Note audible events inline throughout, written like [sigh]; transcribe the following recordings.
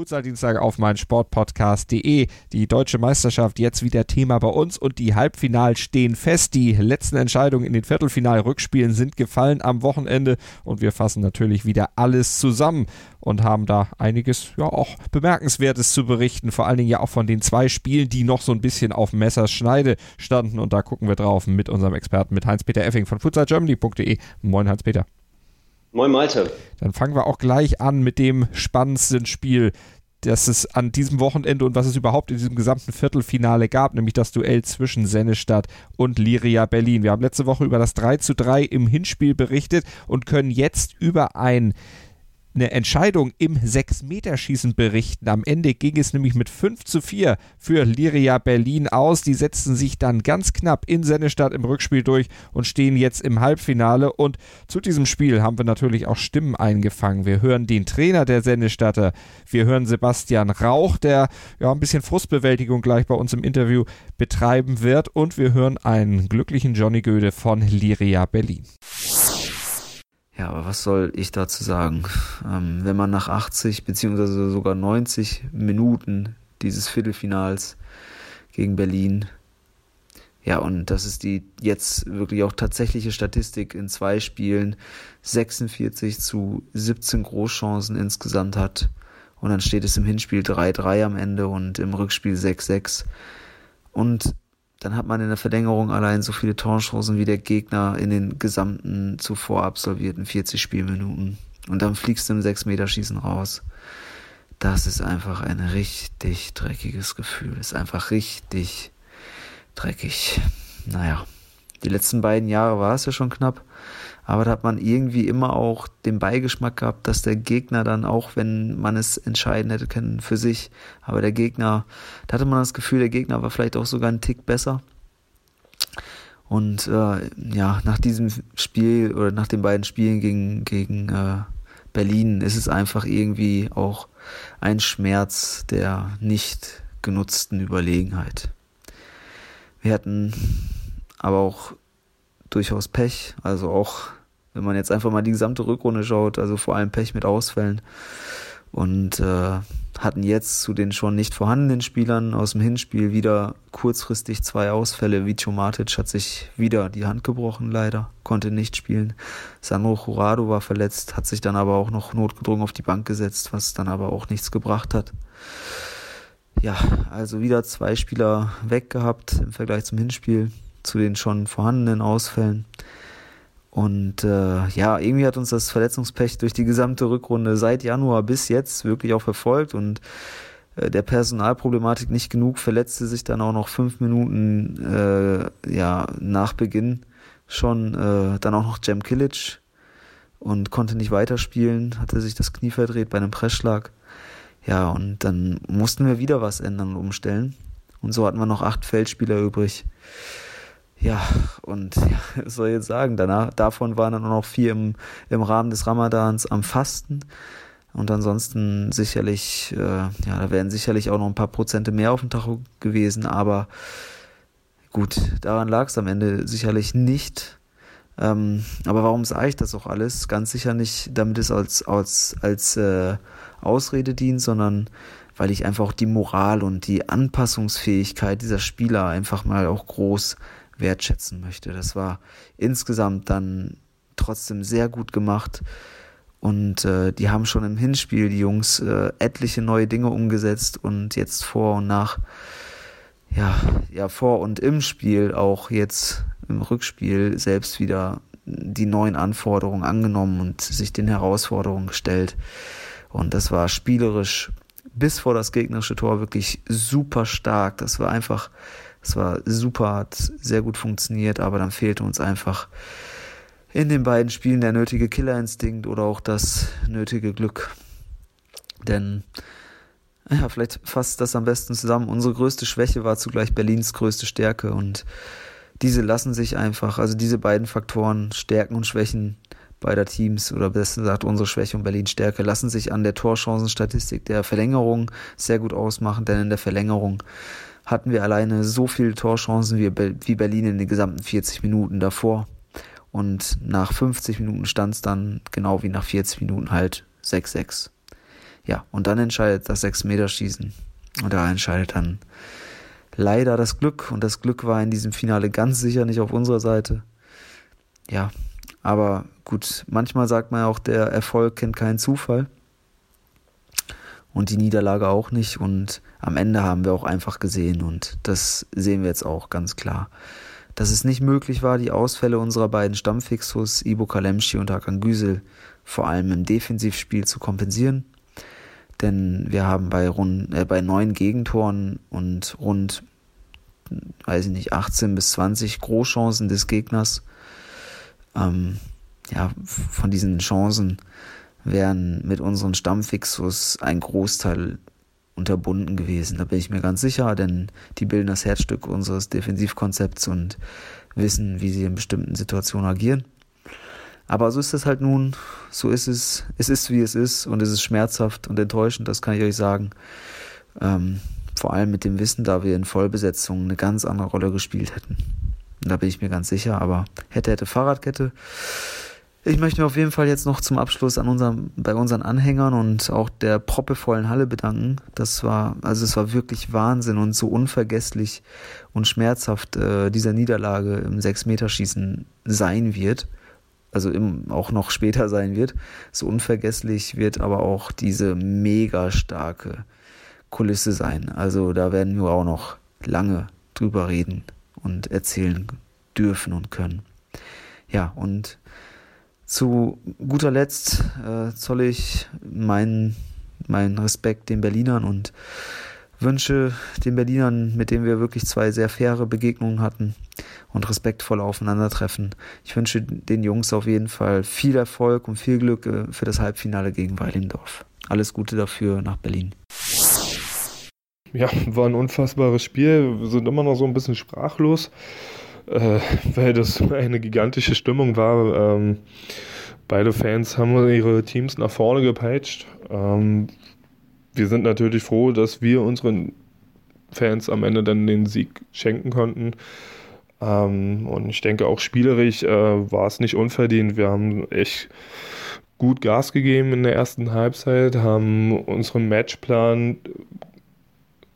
Futsal-Dienstag auf mein Sportpodcast.de. Die deutsche Meisterschaft jetzt wieder Thema bei uns und die Halbfinals stehen fest. Die letzten Entscheidungen in den Viertelfinal-Rückspielen sind gefallen am Wochenende und wir fassen natürlich wieder alles zusammen und haben da einiges ja auch bemerkenswertes zu berichten. Vor allen Dingen ja auch von den zwei Spielen, die noch so ein bisschen auf Messers Schneide standen und da gucken wir drauf mit unserem Experten, mit Heinz-Peter Effing von futsalgermany.de. Moin Heinz-Peter. Moin Malte. Dann fangen wir auch gleich an mit dem spannendsten Spiel, das es an diesem Wochenende und was es überhaupt in diesem gesamten Viertelfinale gab, nämlich das Duell zwischen Sennestadt und Liria Berlin. Wir haben letzte Woche über das 3 zu 3 im Hinspiel berichtet und können jetzt über ein eine Entscheidung im 6-Meter-Schießen berichten. Am Ende ging es nämlich mit 5 zu 4 für Liria Berlin aus. Die setzten sich dann ganz knapp in Sennestadt im Rückspiel durch und stehen jetzt im Halbfinale. Und zu diesem Spiel haben wir natürlich auch Stimmen eingefangen. Wir hören den Trainer der Sennestatter. Wir hören Sebastian Rauch, der ja ein bisschen Frustbewältigung gleich bei uns im Interview betreiben wird. Und wir hören einen glücklichen Johnny Göde von Liria Berlin. Ja, aber was soll ich dazu sagen? Ähm, wenn man nach 80 beziehungsweise sogar 90 Minuten dieses Viertelfinals gegen Berlin, ja, und das ist die jetzt wirklich auch tatsächliche Statistik in zwei Spielen, 46 zu 17 Großchancen insgesamt hat. Und dann steht es im Hinspiel 3-3 am Ende und im Rückspiel 6-6. Und dann hat man in der Verlängerung allein so viele Torchancen wie der Gegner in den gesamten zuvor absolvierten 40 Spielminuten. Und dann fliegst du im 6-Meter-Schießen raus. Das ist einfach ein richtig dreckiges Gefühl. Ist einfach richtig dreckig. Naja, die letzten beiden Jahre war es ja schon knapp. Aber da hat man irgendwie immer auch den Beigeschmack gehabt, dass der Gegner dann auch, wenn man es entscheiden hätte können für sich, aber der Gegner, da hatte man das Gefühl, der Gegner war vielleicht auch sogar einen Tick besser. Und äh, ja, nach diesem Spiel oder nach den beiden Spielen gegen, gegen äh, Berlin ist es einfach irgendwie auch ein Schmerz der nicht genutzten Überlegenheit. Wir hatten aber auch durchaus Pech. Also auch, wenn man jetzt einfach mal die gesamte Rückrunde schaut, also vor allem Pech mit Ausfällen. Und äh, hatten jetzt zu den schon nicht vorhandenen Spielern aus dem Hinspiel wieder kurzfristig zwei Ausfälle. Vicio Matic hat sich wieder die Hand gebrochen, leider, konnte nicht spielen. Sandro Jurado war verletzt, hat sich dann aber auch noch notgedrungen auf die Bank gesetzt, was dann aber auch nichts gebracht hat. Ja, also wieder zwei Spieler weg gehabt im Vergleich zum Hinspiel zu den schon vorhandenen Ausfällen. Und äh, ja, irgendwie hat uns das Verletzungspech durch die gesamte Rückrunde seit Januar bis jetzt wirklich auch verfolgt und äh, der Personalproblematik nicht genug, verletzte sich dann auch noch fünf Minuten äh, ja, nach Beginn schon äh, dann auch noch Jem Kilic und konnte nicht weiterspielen, hatte sich das Knie verdreht bei einem Pressschlag. Ja, und dann mussten wir wieder was ändern und umstellen. Und so hatten wir noch acht Feldspieler übrig. Ja, und [laughs] was soll ich jetzt sagen? Danach, davon waren dann auch noch vier im, im Rahmen des Ramadans am Fasten. Und ansonsten sicherlich, äh, ja, da wären sicherlich auch noch ein paar Prozente mehr auf dem Tacho gewesen, aber gut, daran lag es am Ende sicherlich nicht. Ähm, aber warum sage ich das auch alles? Ganz sicher nicht, damit es als, als, als äh, Ausrede dient, sondern weil ich einfach auch die Moral und die Anpassungsfähigkeit dieser Spieler einfach mal auch groß wertschätzen möchte. Das war insgesamt dann trotzdem sehr gut gemacht. Und äh, die haben schon im Hinspiel, die Jungs, äh, etliche neue Dinge umgesetzt und jetzt vor und nach, ja, ja, vor und im Spiel auch jetzt im Rückspiel selbst wieder die neuen Anforderungen angenommen und sich den Herausforderungen gestellt. Und das war spielerisch bis vor das gegnerische Tor wirklich super stark. Das war einfach es war super, hat sehr gut funktioniert, aber dann fehlte uns einfach in den beiden Spielen der nötige Killerinstinkt oder auch das nötige Glück. Denn, ja, vielleicht fasst das am besten zusammen. Unsere größte Schwäche war zugleich Berlins größte Stärke und diese lassen sich einfach, also diese beiden Faktoren, Stärken und Schwächen beider Teams oder besser gesagt unsere Schwäche und Berlins Stärke, lassen sich an der Torchancenstatistik der Verlängerung sehr gut ausmachen, denn in der Verlängerung hatten wir alleine so viele Torchancen wie, Berlin in den gesamten 40 Minuten davor. Und nach 50 Minuten stand es dann genau wie nach 40 Minuten halt 6-6. Ja, und dann entscheidet das 6-Meter-Schießen. Und da entscheidet dann leider das Glück. Und das Glück war in diesem Finale ganz sicher nicht auf unserer Seite. Ja, aber gut, manchmal sagt man ja auch, der Erfolg kennt keinen Zufall. Und die Niederlage auch nicht. Und am Ende haben wir auch einfach gesehen. Und das sehen wir jetzt auch ganz klar. Dass es nicht möglich war, die Ausfälle unserer beiden Stammfixus, Ibo Kalemschi und Hakan Güsel, vor allem im Defensivspiel zu kompensieren. Denn wir haben bei, rund, äh, bei neun Gegentoren und rund, weiß ich nicht, 18 bis 20 Großchancen des Gegners ähm, ja, von diesen Chancen wären mit unseren Stammfixus ein Großteil unterbunden gewesen. Da bin ich mir ganz sicher, denn die bilden das Herzstück unseres Defensivkonzepts und wissen, wie sie in bestimmten Situationen agieren. Aber so ist es halt nun, so ist es, es ist wie es ist und es ist schmerzhaft und enttäuschend, das kann ich euch sagen. Ähm, vor allem mit dem Wissen, da wir in Vollbesetzung eine ganz andere Rolle gespielt hätten. Da bin ich mir ganz sicher, aber hätte, hätte Fahrradkette. Ich möchte mir auf jeden Fall jetzt noch zum Abschluss an unserem, bei unseren Anhängern und auch der proppevollen Halle bedanken. Das war, also es war wirklich Wahnsinn und so unvergesslich und schmerzhaft äh, dieser Niederlage im Sechs-Meter-Schießen sein wird. Also im, auch noch später sein wird. So unvergesslich wird aber auch diese mega starke Kulisse sein. Also da werden wir auch noch lange drüber reden und erzählen dürfen und können. Ja, und zu guter Letzt äh, zolle ich meinen, meinen Respekt den Berlinern und wünsche den Berlinern, mit denen wir wirklich zwei sehr faire Begegnungen hatten und respektvoll aufeinandertreffen. Ich wünsche den Jungs auf jeden Fall viel Erfolg und viel Glück äh, für das Halbfinale gegen Weilendorf. Alles Gute dafür nach Berlin. Ja, war ein unfassbares Spiel. Wir sind immer noch so ein bisschen sprachlos, äh, weil das eine gigantische Stimmung war. Ähm, beide Fans haben ihre Teams nach vorne gepeitscht. Ähm, wir sind natürlich froh, dass wir unseren Fans am Ende dann den Sieg schenken konnten. Ähm, und ich denke auch spielerisch äh, war es nicht unverdient. Wir haben echt gut Gas gegeben in der ersten Halbzeit, haben unseren Matchplan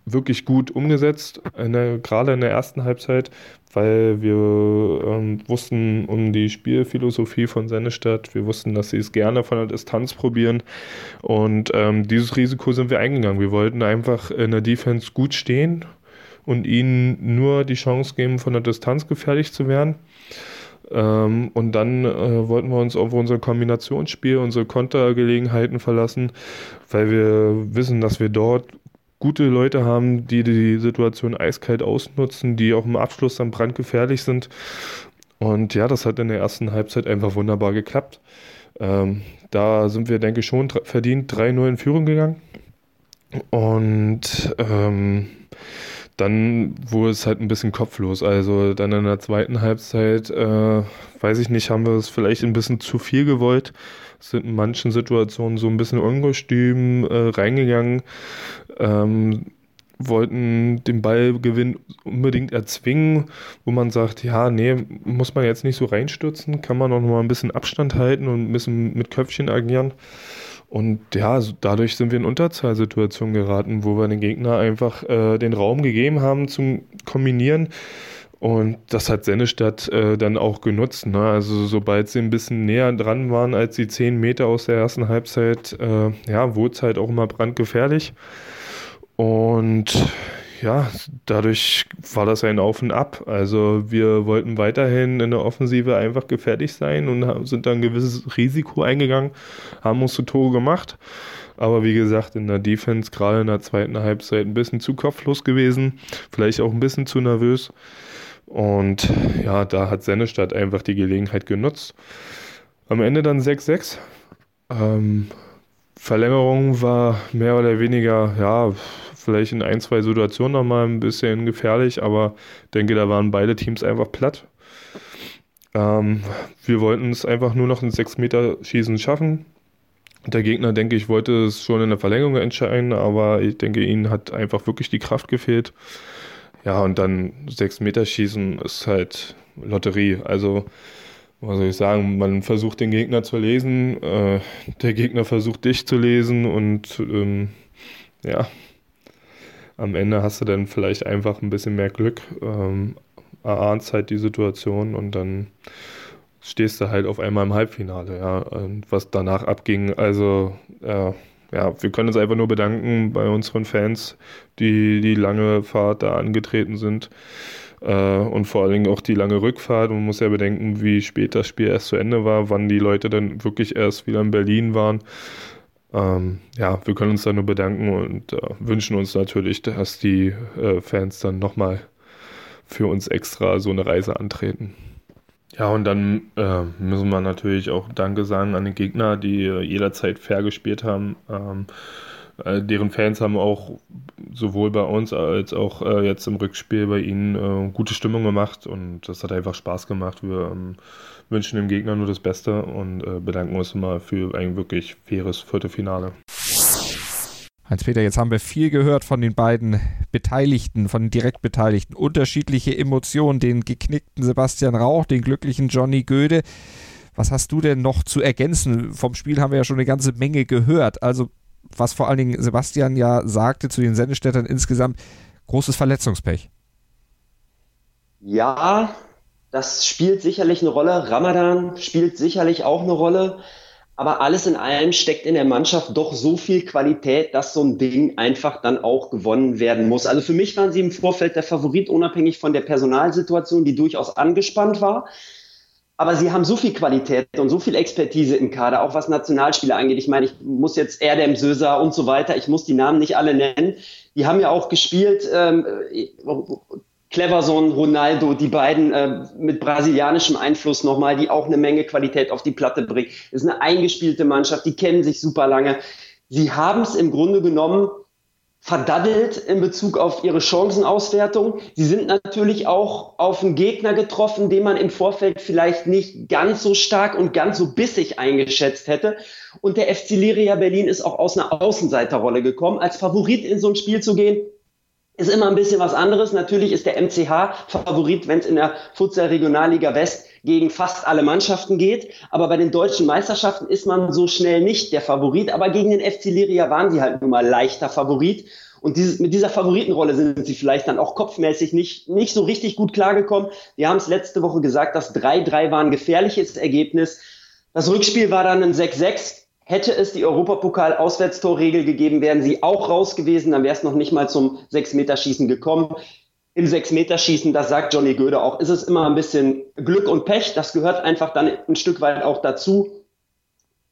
wirklich gut umgesetzt, in der, gerade in der ersten Halbzeit, weil wir ähm, wussten um die Spielphilosophie von Sennestadt. Wir wussten, dass sie es gerne von der Distanz probieren. Und ähm, dieses Risiko sind wir eingegangen. Wir wollten einfach in der Defense gut stehen und ihnen nur die Chance geben, von der Distanz gefährlich zu werden. Ähm, und dann äh, wollten wir uns auf unser Kombinationsspiel, unsere Kontergelegenheiten verlassen, weil wir wissen, dass wir dort gute Leute haben, die die Situation eiskalt ausnutzen, die auch im Abschluss dann brandgefährlich sind. Und ja, das hat in der ersten Halbzeit einfach wunderbar geklappt. Ähm, da sind wir, denke ich, schon verdient 3-0 in Führung gegangen. Und ähm, dann wurde es halt ein bisschen kopflos. Also dann in der zweiten Halbzeit, äh, weiß ich nicht, haben wir es vielleicht ein bisschen zu viel gewollt sind in manchen Situationen so ein bisschen ungestüm äh, reingegangen, ähm, wollten den Ballgewinn unbedingt erzwingen, wo man sagt, ja, nee, muss man jetzt nicht so reinstürzen, kann man auch noch mal ein bisschen Abstand halten und ein bisschen mit Köpfchen agieren. Und ja, dadurch sind wir in Unterzahlsituationen geraten, wo wir den Gegner einfach äh, den Raum gegeben haben zum Kombinieren. Und das hat Sennestadt äh, dann auch genutzt. Ne? Also sobald sie ein bisschen näher dran waren als die zehn Meter aus der ersten Halbzeit, äh, ja, wurde es halt auch immer brandgefährlich. Und ja, dadurch war das ein Auf und Ab. Also wir wollten weiterhin in der Offensive einfach gefährlich sein und sind dann ein gewisses Risiko eingegangen, haben uns zu Tore gemacht. Aber wie gesagt, in der Defense, gerade in der zweiten Halbzeit, ein bisschen zu kopflos gewesen, vielleicht auch ein bisschen zu nervös. Und ja, da hat Sennestadt einfach die Gelegenheit genutzt. Am Ende dann 6-6. Ähm, Verlängerung war mehr oder weniger, ja, vielleicht in ein, zwei Situationen nochmal ein bisschen gefährlich, aber denke, da waren beide Teams einfach platt. Ähm, wir wollten es einfach nur noch ein 6-Meter-Schießen schaffen. Der Gegner, denke ich, wollte es schon in der Verlängerung entscheiden, aber ich denke, ihnen hat einfach wirklich die Kraft gefehlt ja, und dann sechs Meter schießen ist halt Lotterie. Also, was soll ich sagen, man versucht den Gegner zu lesen, äh, der Gegner versucht dich zu lesen und ähm, ja, am Ende hast du dann vielleicht einfach ein bisschen mehr Glück, ähm, erahnst halt die Situation und dann stehst du halt auf einmal im Halbfinale, ja. Und was danach abging, also äh, ja, wir können uns einfach nur bedanken bei unseren Fans, die die lange Fahrt da angetreten sind äh, und vor allen Dingen auch die lange Rückfahrt. Man muss ja bedenken, wie spät das Spiel erst zu Ende war, wann die Leute dann wirklich erst wieder in Berlin waren. Ähm, ja, wir können uns da nur bedanken und äh, wünschen uns natürlich, dass die äh, Fans dann nochmal für uns extra so eine Reise antreten. Ja, und dann äh, müssen wir natürlich auch Danke sagen an den Gegner, die äh, jederzeit fair gespielt haben. Ähm, äh, deren Fans haben auch sowohl bei uns als auch äh, jetzt im Rückspiel bei ihnen äh, gute Stimmung gemacht und das hat einfach Spaß gemacht. Wir ähm, wünschen dem Gegner nur das Beste und äh, bedanken uns mal für ein wirklich faires Viertelfinale. Heinz-Peter, jetzt haben wir viel gehört von den beiden Beteiligten, von den Direktbeteiligten. Unterschiedliche Emotionen, den geknickten Sebastian Rauch, den glücklichen Johnny Göde. Was hast du denn noch zu ergänzen? Vom Spiel haben wir ja schon eine ganze Menge gehört. Also, was vor allen Dingen Sebastian ja sagte zu den Sendestädtern insgesamt, großes Verletzungspech. Ja, das spielt sicherlich eine Rolle. Ramadan spielt sicherlich auch eine Rolle. Aber alles in allem steckt in der Mannschaft doch so viel Qualität, dass so ein Ding einfach dann auch gewonnen werden muss. Also für mich waren sie im Vorfeld der Favorit, unabhängig von der Personalsituation, die durchaus angespannt war. Aber sie haben so viel Qualität und so viel Expertise im Kader, auch was Nationalspieler angeht. Ich meine, ich muss jetzt Erdem Söser und so weiter, ich muss die Namen nicht alle nennen. Die haben ja auch gespielt, ähm, Cleverson, Ronaldo, die beiden äh, mit brasilianischem Einfluss nochmal, die auch eine Menge Qualität auf die Platte bringen. Das ist eine eingespielte Mannschaft, die kennen sich super lange. Sie haben es im Grunde genommen verdaddelt in Bezug auf ihre Chancenauswertung. Sie sind natürlich auch auf einen Gegner getroffen, den man im Vorfeld vielleicht nicht ganz so stark und ganz so bissig eingeschätzt hätte. Und der FC Liria Berlin ist auch aus einer Außenseiterrolle gekommen. Als Favorit in so ein Spiel zu gehen, ist immer ein bisschen was anderes. Natürlich ist der MCH Favorit, wenn es in der Futsal Regionalliga West gegen fast alle Mannschaften geht. Aber bei den deutschen Meisterschaften ist man so schnell nicht der Favorit. Aber gegen den FC Liria waren sie halt nun mal leichter Favorit. Und dieses, mit dieser Favoritenrolle sind sie vielleicht dann auch kopfmäßig nicht, nicht so richtig gut klargekommen. Wir haben es letzte Woche gesagt, das 3-3 war ein gefährliches Ergebnis. Das Rückspiel war dann ein 6-6 Hätte es die Europapokal-Auswärtstorregel gegeben, wären sie auch raus gewesen, dann wäre es noch nicht mal zum Sechs-Meter-Schießen gekommen. Im Sechs-Meter-Schießen, das sagt Johnny Göde auch, ist es immer ein bisschen Glück und Pech. Das gehört einfach dann ein Stück weit auch dazu.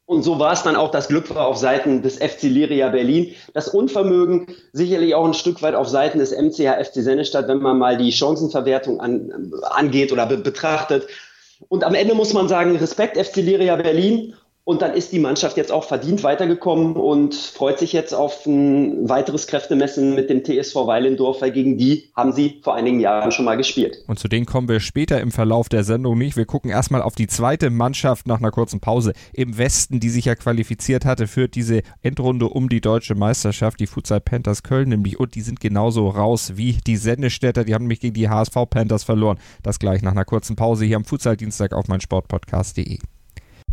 Und so war es dann auch, das Glück war auf Seiten des FC Liria Berlin. Das Unvermögen sicherlich auch ein Stück weit auf Seiten des MCH FC Sennestadt, wenn man mal die Chancenverwertung an, angeht oder be betrachtet. Und am Ende muss man sagen, Respekt FC Liria Berlin. Und dann ist die Mannschaft jetzt auch verdient weitergekommen und freut sich jetzt auf ein weiteres Kräftemessen mit dem TSV Weilendorf, weil gegen die haben sie vor einigen Jahren schon mal gespielt. Und zu denen kommen wir später im Verlauf der Sendung nicht. Wir gucken erstmal auf die zweite Mannschaft nach einer kurzen Pause im Westen, die sich ja qualifiziert hatte für diese Endrunde um die deutsche Meisterschaft, die Futsal Panthers Köln nämlich. Und die sind genauso raus wie die Sendestädter. Die haben nämlich gegen die HSV Panthers verloren. Das gleich nach einer kurzen Pause hier am Futsal Dienstag auf meinsportpodcast.de.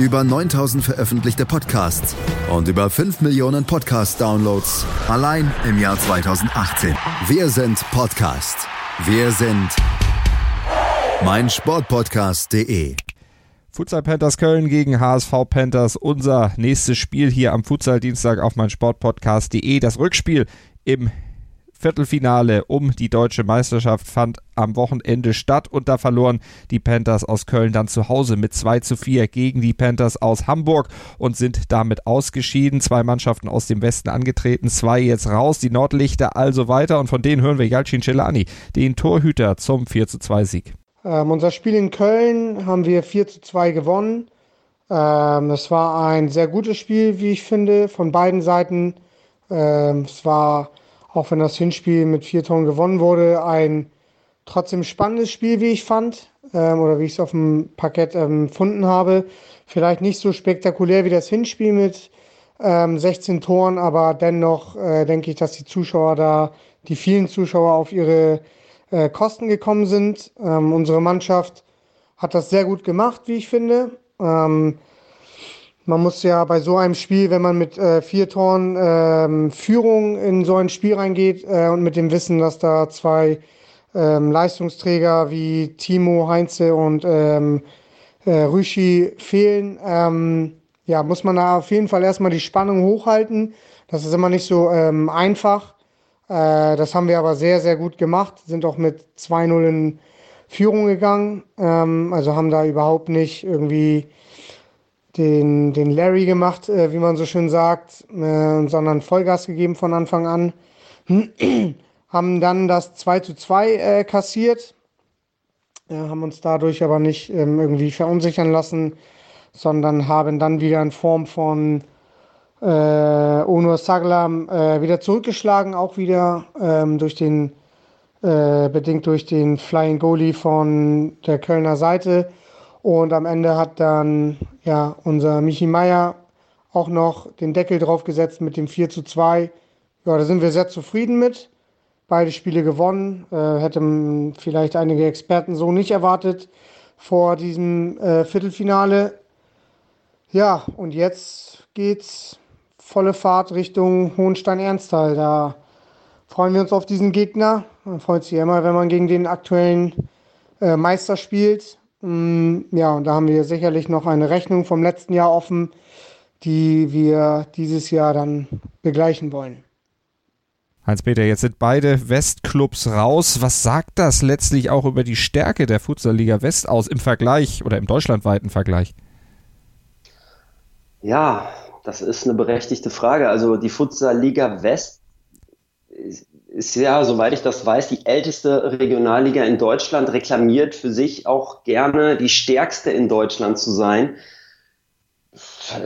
über 9000 veröffentlichte Podcasts und über 5 Millionen Podcast-Downloads allein im Jahr 2018. Wir sind Podcast. Wir sind meinsportpodcast.de. Futsal Panthers Köln gegen HSV Panthers. Unser nächstes Spiel hier am Futsal Dienstag auf meinsportpodcast.de. Das Rückspiel im Viertelfinale um die deutsche Meisterschaft fand am Wochenende statt und da verloren die Panthers aus Köln dann zu Hause mit 2 zu 4 gegen die Panthers aus Hamburg und sind damit ausgeschieden. Zwei Mannschaften aus dem Westen angetreten, zwei jetzt raus, die Nordlichter also weiter und von denen hören wir Jalcin Celani, den Torhüter zum 4 zu 2 Sieg. Ähm, unser Spiel in Köln haben wir 4 zu 2 gewonnen. Ähm, es war ein sehr gutes Spiel, wie ich finde, von beiden Seiten. Ähm, es war, auch wenn das Hinspiel mit vier Toren gewonnen wurde, ein trotzdem spannendes Spiel, wie ich fand, ähm, oder wie ich es auf dem Parkett empfunden habe. Vielleicht nicht so spektakulär wie das Hinspiel mit ähm, 16 Toren, aber dennoch äh, denke ich, dass die Zuschauer da, die vielen Zuschauer auf ihre äh, Kosten gekommen sind. Ähm, unsere Mannschaft hat das sehr gut gemacht, wie ich finde. Ähm, man muss ja bei so einem Spiel, wenn man mit äh, vier Toren ähm, Führung in so ein Spiel reingeht äh, und mit dem Wissen, dass da zwei ähm, Leistungsträger wie Timo, Heinze und ähm, äh, Rüschi fehlen, ähm, ja, muss man da auf jeden Fall erstmal die Spannung hochhalten. Das ist immer nicht so ähm, einfach. Äh, das haben wir aber sehr, sehr gut gemacht, sind auch mit 2-0 in Führung gegangen. Ähm, also haben da überhaupt nicht irgendwie den, den Larry gemacht, äh, wie man so schön sagt, äh, sondern Vollgas gegeben von Anfang an. [clears throat] haben dann das 2 zu 2 äh, kassiert, haben uns dadurch aber nicht ähm, irgendwie verunsichern lassen, sondern haben dann wieder in Form von äh, Onur Saglam äh, wieder zurückgeschlagen, auch wieder ähm, durch den äh, bedingt durch den Flying Goalie von der Kölner Seite. Und am Ende hat dann ja, unser Michi Meier auch noch den Deckel draufgesetzt mit dem 4 zu 2. Ja, da sind wir sehr zufrieden mit. Beide Spiele gewonnen. Äh, hätten vielleicht einige Experten so nicht erwartet vor diesem äh, Viertelfinale. Ja, und jetzt geht's volle Fahrt Richtung Hohenstein-Ernsthal. Da freuen wir uns auf diesen Gegner. Man freut sich immer, wenn man gegen den aktuellen äh, Meister spielt. Mm, ja, und da haben wir sicherlich noch eine Rechnung vom letzten Jahr offen, die wir dieses Jahr dann begleichen wollen. Heinz-Peter, jetzt sind beide Westclubs raus. Was sagt das letztlich auch über die Stärke der Futsal-Liga West aus im Vergleich oder im deutschlandweiten Vergleich? Ja, das ist eine berechtigte Frage. Also die Futsal-Liga West ist ja, soweit ich das weiß, die älteste Regionalliga in Deutschland, reklamiert für sich auch gerne die stärkste in Deutschland zu sein.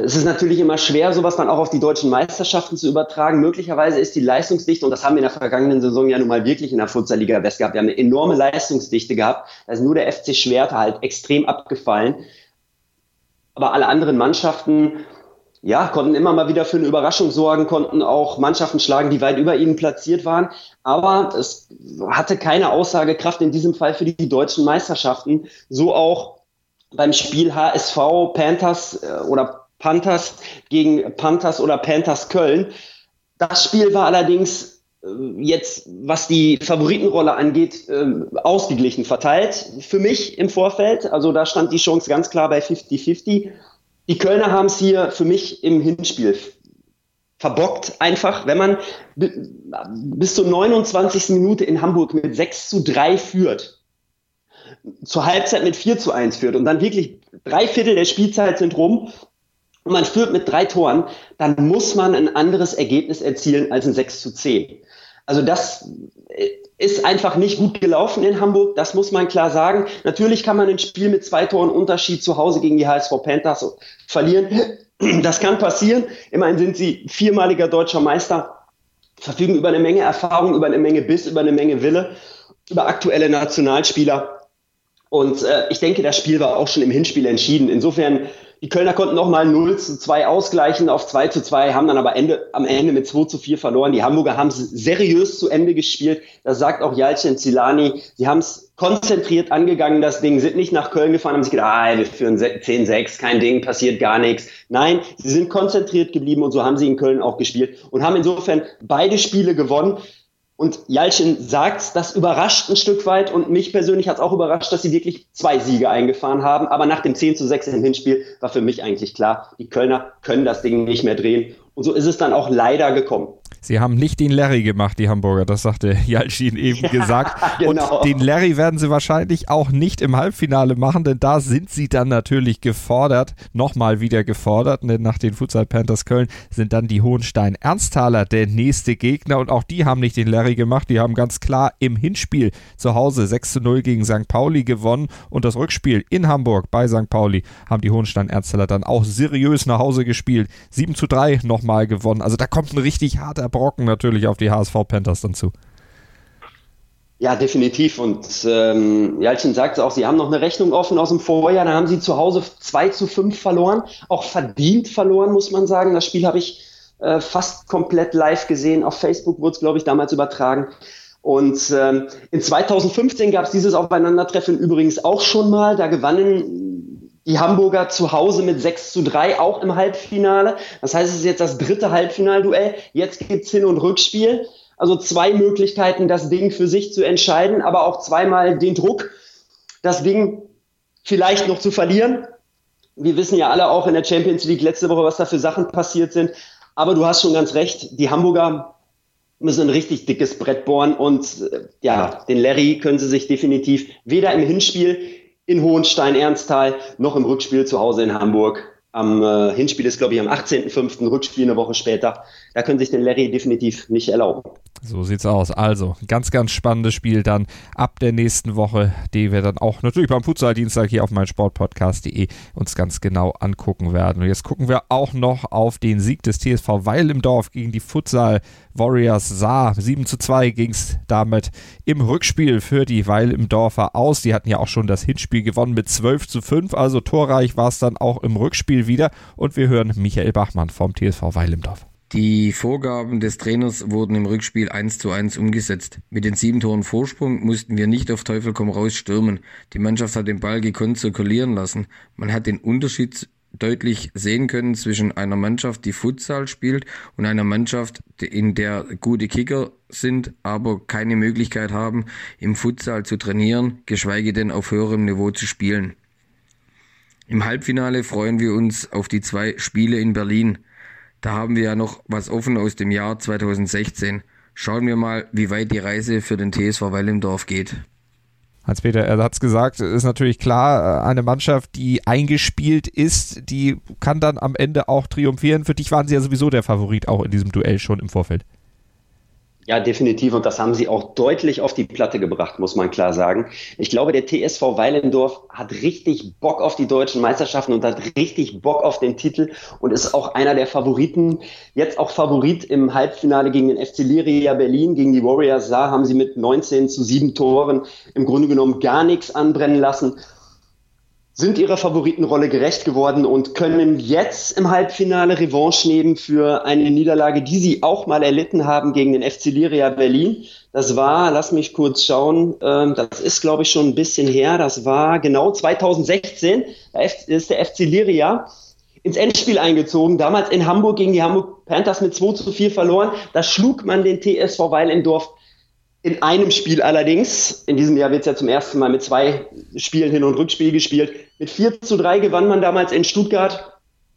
Es ist natürlich immer schwer, sowas dann auch auf die deutschen Meisterschaften zu übertragen. Möglicherweise ist die Leistungsdichte, und das haben wir in der vergangenen Saison ja nun mal wirklich in der Futsalliga West gehabt, wir haben eine enorme Leistungsdichte gehabt. Da ist nur der FC Schwerte halt extrem abgefallen. Aber alle anderen Mannschaften, ja, konnten immer mal wieder für eine Überraschung sorgen, konnten auch Mannschaften schlagen, die weit über ihnen platziert waren. Aber es hatte keine Aussagekraft in diesem Fall für die deutschen Meisterschaften. So auch beim Spiel HSV Panthers äh, oder Panthers gegen Panthers oder Panthers Köln. Das Spiel war allerdings äh, jetzt, was die Favoritenrolle angeht, äh, ausgeglichen verteilt für mich im Vorfeld. Also da stand die Chance ganz klar bei 50-50. Die Kölner haben es hier für mich im Hinspiel verbockt einfach, wenn man bis zur 29. Minute in Hamburg mit 6 zu 3 führt, zur Halbzeit mit 4 zu 1 führt und dann wirklich drei Viertel der Spielzeit sind rum und man führt mit drei Toren, dann muss man ein anderes Ergebnis erzielen als ein 6 zu 10. Also das ist einfach nicht gut gelaufen in Hamburg, das muss man klar sagen. Natürlich kann man ein Spiel mit zwei Toren Unterschied zu Hause gegen die HSV Panthers verlieren. [clears throat] Das kann passieren. Immerhin sind sie viermaliger deutscher Meister, verfügen über eine Menge Erfahrung, über eine Menge Biss, über eine Menge Wille, über aktuelle Nationalspieler. Und äh, ich denke, das Spiel war auch schon im Hinspiel entschieden. Insofern die Kölner konnten nochmal 0 zu 2 ausgleichen auf 2 zu 2, haben dann aber Ende, am Ende mit 2 zu 4 verloren. Die Hamburger haben es seriös zu Ende gespielt. Das sagt auch Jalcin Zilani. Sie haben es konzentriert angegangen, das Ding, sind nicht nach Köln gefahren, haben sich gedacht, ah, wir führen 10-6, kein Ding, passiert gar nichts. Nein, sie sind konzentriert geblieben und so haben sie in Köln auch gespielt und haben insofern beide Spiele gewonnen. Und Jalcin sagt, das überrascht ein Stück weit und mich persönlich hat es auch überrascht, dass sie wirklich zwei Siege eingefahren haben. Aber nach dem 10 zu 6 im Hinspiel war für mich eigentlich klar, die Kölner können das Ding nicht mehr drehen Und so ist es dann auch leider gekommen. Sie haben nicht den Larry gemacht, die Hamburger, das sagte [laughs] Jalcin eben ja, gesagt. genau. Und den Larry werden sie wahrscheinlich auch nicht im Halbfinale machen, denn da sind sie dann natürlich gefordert, nochmal wieder gefordert, denn nach den Futsal Panthers Köln sind dann die Hohenstein Ernsthaler der nächste Gegner und auch die haben nicht den Larry gemacht, die haben ganz klar im Hinspiel zu Hause 6 zu 0 gegen St. Pauli gewonnen und das Rückspiel in Hamburg bei St. Pauli haben die Hohenstein Ernsthaler dann auch seriös nach Hause gespielt. 7 zu 3 nochmal gewonnen. Also da kommt ein richtig harter Brocken natürlich auf die HSV Panthers dann zu. Ja, definitiv. Und ähm, Jalcin sagte auch, sie haben noch eine Rechnung offen aus dem Vorjahr. Da haben sie zu Hause 2 zu 5 verloren. Auch verdient verloren, muss man sagen. Das Spiel habe ich äh, fast komplett live gesehen. Auf Facebook wurde es, glaube ich, damals übertragen. Und ähm, in 2015 gab es dieses Aufeinandertreffen übrigens auch schon mal. Da gewannen die Hamburger zu Hause mit 6 zu 3 auch im Halbfinale. Das heißt, es ist jetzt das dritte Halbfinalduell. Jetzt gibt's Hin- und Rückspiel. Also zwei Möglichkeiten, das Ding für sich zu entscheiden, aber auch zweimal den Druck, das Ding vielleicht noch zu verlieren. Wir wissen ja alle auch in der Champions League letzte Woche, was da für Sachen passiert sind. Aber du hast schon ganz recht, die Hamburger müssen ein richtig dickes Brett bohren und äh, ja, den Larry können sie sich definitiv weder im Hinspiel in Hohenstein-Ernsthal, noch im Rückspiel zu Hause in Hamburg. Am äh, Hinspiel ist, glaube ich, am 18.05. Rückspiel eine Woche später. Da können sich den Larry definitiv nicht erlauben. So sieht's aus. Also, ganz, ganz spannendes Spiel dann ab der nächsten Woche, die wir dann auch natürlich beim Futsal-Dienstag hier auf meinsportpodcast.de uns ganz genau angucken werden. Und jetzt gucken wir auch noch auf den Sieg des TSV Weil im Dorf gegen die Futsal Warriors Saar. 7 zu 2 ging es damit im Rückspiel für die Weil im Dorfer aus. Die hatten ja auch schon das Hinspiel gewonnen mit 12 zu 5, also torreich war es dann auch im Rückspiel wieder. Und wir hören Michael Bachmann vom TSV Weil im Dorf. Die Vorgaben des Trainers wurden im Rückspiel 1 zu 1 umgesetzt. Mit den sieben Toren Vorsprung mussten wir nicht auf Teufel komm raus stürmen. Die Mannschaft hat den Ball gekonnt zirkulieren lassen. Man hat den Unterschied deutlich sehen können zwischen einer Mannschaft, die Futsal spielt und einer Mannschaft, in der gute Kicker sind, aber keine Möglichkeit haben, im Futsal zu trainieren, geschweige denn auf höherem Niveau zu spielen. Im Halbfinale freuen wir uns auf die zwei Spiele in Berlin. Da haben wir ja noch was offen aus dem Jahr 2016. Schauen wir mal, wie weit die Reise für den TSV Weil im Dorf geht. Hans-Peter, er hat es gesagt, ist natürlich klar, äh, eine Mannschaft, die eingespielt ist, die kann dann am Ende auch triumphieren. Für dich waren sie ja sowieso der Favorit auch in diesem Duell schon im Vorfeld. Ja, definitiv. Und das haben sie auch deutlich auf die Platte gebracht, muss man klar sagen. Ich glaube, der TSV Weilendorf hat richtig Bock auf die deutschen Meisterschaften und hat richtig Bock auf den Titel und ist auch einer der Favoriten. Jetzt auch Favorit im Halbfinale gegen den FC Liria Berlin, gegen die Warriors Saar haben sie mit 19 zu 7 Toren im Grunde genommen gar nichts anbrennen lassen sind ihrer Favoritenrolle gerecht geworden und können jetzt im Halbfinale Revanche nehmen für eine Niederlage, die sie auch mal erlitten haben gegen den FC Liria Berlin. Das war, lass mich kurz schauen, ähm, das ist glaube ich schon ein bisschen her, das war genau 2016, da ist der FC Liria ins Endspiel eingezogen, damals in Hamburg gegen die Hamburg Panthers mit 2 zu 4 verloren. Da schlug man den TSV Weil in Dorf in einem Spiel allerdings, in diesem Jahr wird es ja zum ersten Mal mit zwei Spielen Hin- und Rückspiel gespielt, mit 4 zu 3 gewann man damals in Stuttgart.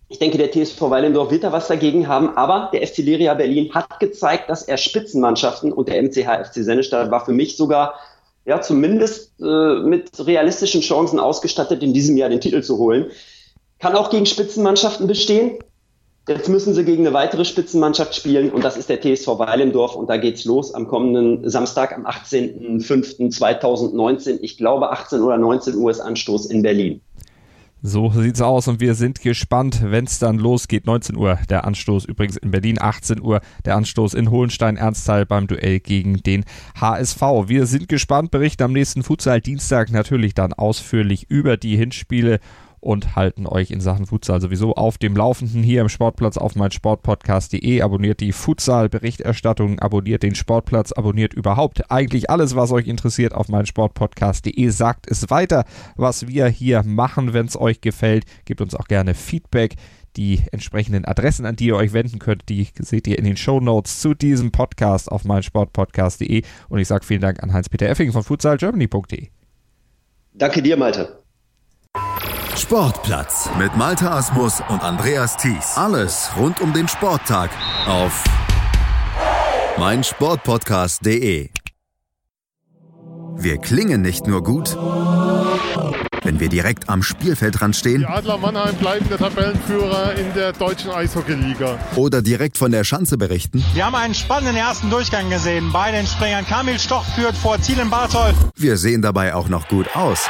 Ich denke, der TSV Weilendorf wird da was dagegen haben, aber der FC Liria Berlin hat gezeigt, dass er Spitzenmannschaften und der MCH FC Sennestadt war für mich sogar ja zumindest äh, mit realistischen Chancen ausgestattet, in diesem Jahr den Titel zu holen. Kann auch gegen Spitzenmannschaften bestehen. Jetzt müssen sie gegen eine weitere Spitzenmannschaft spielen und das ist der TSV Weilendorf und da geht's los am kommenden Samstag, am 18.05.2019. Ich glaube 18 oder 19 Uhr ist Anstoß in Berlin. So sieht's aus und wir sind gespannt, wenn es dann losgeht. 19 Uhr der Anstoß übrigens in Berlin, 18 Uhr der Anstoß in Hohenstein-Ernsthal beim Duell gegen den HSV. Wir sind gespannt, berichten am nächsten Futsal Dienstag natürlich dann ausführlich über die Hinspiele und halten euch in Sachen Futsal sowieso auf dem Laufenden hier im Sportplatz auf meinsportpodcast.de. Abonniert die Futsal-Berichterstattung, abonniert den Sportplatz, abonniert überhaupt eigentlich alles, was euch interessiert auf meinsportpodcast.de. Sagt es weiter, was wir hier machen, wenn es euch gefällt. Gebt uns auch gerne Feedback. Die entsprechenden Adressen, an die ihr euch wenden könnt, die seht ihr in den Show Notes zu diesem Podcast auf meinsportpodcast.de. Und ich sage vielen Dank an Heinz-Peter Effing von futsalgermany.de. Danke dir, Malte. Sportplatz mit Malta Asmus und Andreas Thies. Alles rund um den Sporttag auf meinsportpodcast.de. Wir klingen nicht nur gut, wenn wir direkt am Spielfeldrand stehen. Die Adler Mannheim bleiben der Tabellenführer in der deutschen Eishockeyliga. Oder direkt von der Schanze berichten. Wir haben einen spannenden ersten Durchgang gesehen. Bei den Springern Kamil Stoch führt vor Zielen Bartol. Wir sehen dabei auch noch gut aus.